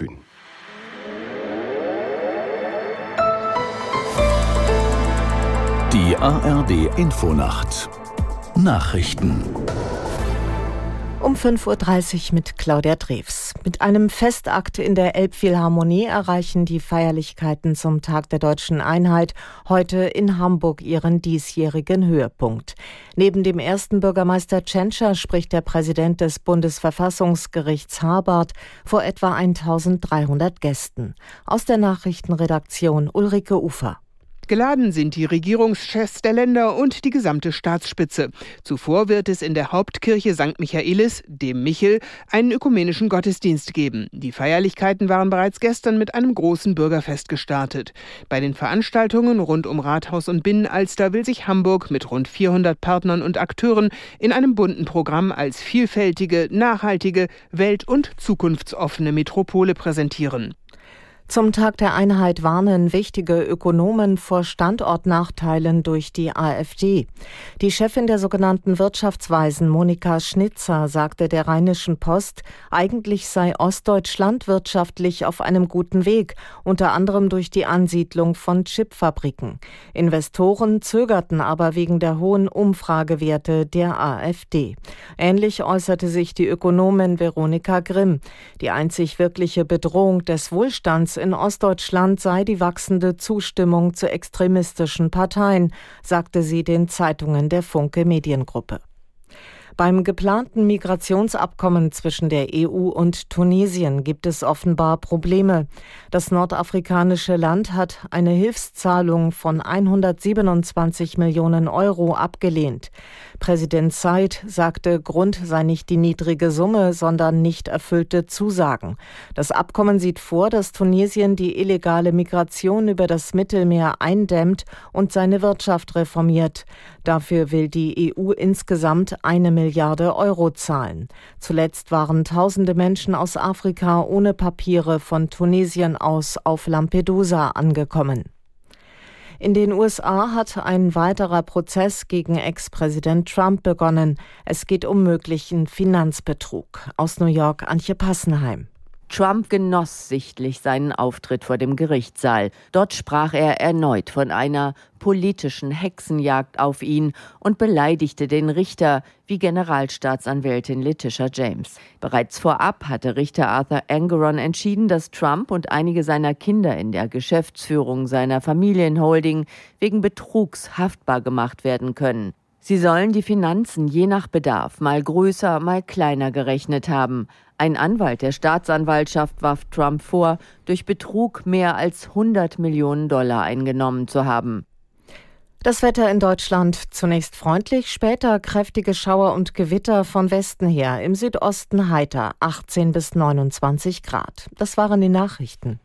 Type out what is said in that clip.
Kühn. Die ARD Infonacht Nachrichten um 5.30 Uhr mit Claudia Drews. Mit einem Festakt in der Elbphilharmonie erreichen die Feierlichkeiten zum Tag der deutschen Einheit heute in Hamburg ihren diesjährigen Höhepunkt. Neben dem ersten Bürgermeister Tschentscher spricht der Präsident des Bundesverfassungsgerichts Habart vor etwa 1300 Gästen. Aus der Nachrichtenredaktion Ulrike Ufer. Geladen sind die Regierungschefs der Länder und die gesamte Staatsspitze. Zuvor wird es in der Hauptkirche St. Michaelis, dem Michel, einen ökumenischen Gottesdienst geben. Die Feierlichkeiten waren bereits gestern mit einem großen Bürgerfest gestartet. Bei den Veranstaltungen rund um Rathaus und Binnenalster will sich Hamburg mit rund 400 Partnern und Akteuren in einem bunten Programm als vielfältige, nachhaltige, welt- und zukunftsoffene Metropole präsentieren. Zum Tag der Einheit warnen wichtige Ökonomen vor Standortnachteilen durch die AfD. Die Chefin der sogenannten Wirtschaftsweisen, Monika Schnitzer, sagte der Rheinischen Post, eigentlich sei Ostdeutschland wirtschaftlich auf einem guten Weg, unter anderem durch die Ansiedlung von Chipfabriken. Investoren zögerten aber wegen der hohen Umfragewerte der AfD. Ähnlich äußerte sich die Ökonomin Veronika Grimm. Die einzig wirkliche Bedrohung des Wohlstands in Ostdeutschland sei die wachsende Zustimmung zu extremistischen Parteien, sagte sie den Zeitungen der Funke Mediengruppe. Beim geplanten Migrationsabkommen zwischen der EU und Tunesien gibt es offenbar Probleme. Das nordafrikanische Land hat eine Hilfszahlung von 127 Millionen Euro abgelehnt. Präsident Said sagte, Grund sei nicht die niedrige Summe, sondern nicht erfüllte Zusagen. Das Abkommen sieht vor, dass Tunesien die illegale Migration über das Mittelmeer eindämmt und seine Wirtschaft reformiert. Dafür will die EU insgesamt eine Milliarde Euro zahlen. Zuletzt waren tausende Menschen aus Afrika ohne Papiere von Tunesien aus auf Lampedusa angekommen. In den USA hat ein weiterer Prozess gegen Ex-Präsident Trump begonnen. Es geht um möglichen Finanzbetrug. Aus New York Antje Passenheim. Trump genoss sichtlich seinen Auftritt vor dem Gerichtssaal. Dort sprach er erneut von einer politischen Hexenjagd auf ihn und beleidigte den Richter, wie Generalstaatsanwältin Letitia James. Bereits vorab hatte Richter Arthur Angeron entschieden, dass Trump und einige seiner Kinder in der Geschäftsführung seiner Familienholding wegen Betrugs haftbar gemacht werden können. Sie sollen die Finanzen je nach Bedarf mal größer, mal kleiner gerechnet haben. Ein Anwalt der Staatsanwaltschaft warf Trump vor, durch Betrug mehr als 100 Millionen Dollar eingenommen zu haben. Das Wetter in Deutschland zunächst freundlich, später kräftige Schauer und Gewitter von Westen her, im Südosten heiter, 18 bis 29 Grad. Das waren die Nachrichten.